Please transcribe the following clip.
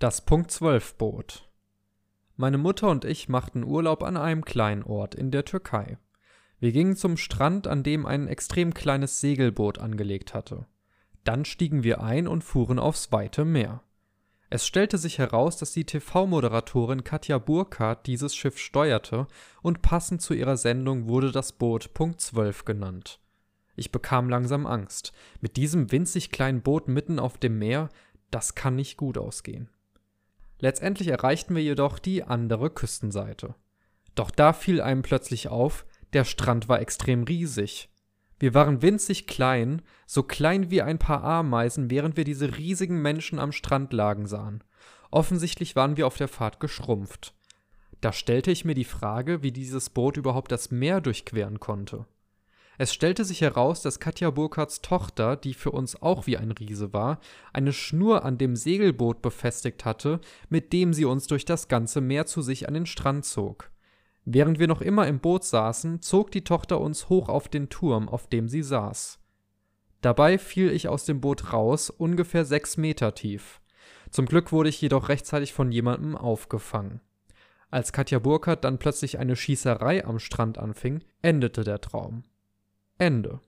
Das Punkt 12 Boot. Meine Mutter und ich machten Urlaub an einem kleinen Ort in der Türkei. Wir gingen zum Strand, an dem ein extrem kleines Segelboot angelegt hatte. Dann stiegen wir ein und fuhren aufs weite Meer. Es stellte sich heraus, dass die TV-Moderatorin Katja Burkhardt dieses Schiff steuerte und passend zu ihrer Sendung wurde das Boot Punkt 12 genannt. Ich bekam langsam Angst. Mit diesem winzig kleinen Boot mitten auf dem Meer, das kann nicht gut ausgehen. Letztendlich erreichten wir jedoch die andere Küstenseite. Doch da fiel einem plötzlich auf, der Strand war extrem riesig. Wir waren winzig klein, so klein wie ein paar Ameisen, während wir diese riesigen Menschen am Strand lagen sahen. Offensichtlich waren wir auf der Fahrt geschrumpft. Da stellte ich mir die Frage, wie dieses Boot überhaupt das Meer durchqueren konnte. Es stellte sich heraus, dass Katja Burkhardts Tochter, die für uns auch wie ein Riese war, eine Schnur an dem Segelboot befestigt hatte, mit dem sie uns durch das ganze Meer zu sich an den Strand zog. Während wir noch immer im Boot saßen, zog die Tochter uns hoch auf den Turm, auf dem sie saß. Dabei fiel ich aus dem Boot raus, ungefähr sechs Meter tief. Zum Glück wurde ich jedoch rechtzeitig von jemandem aufgefangen. Als Katja Burkhardt dann plötzlich eine Schießerei am Strand anfing, endete der Traum. Ende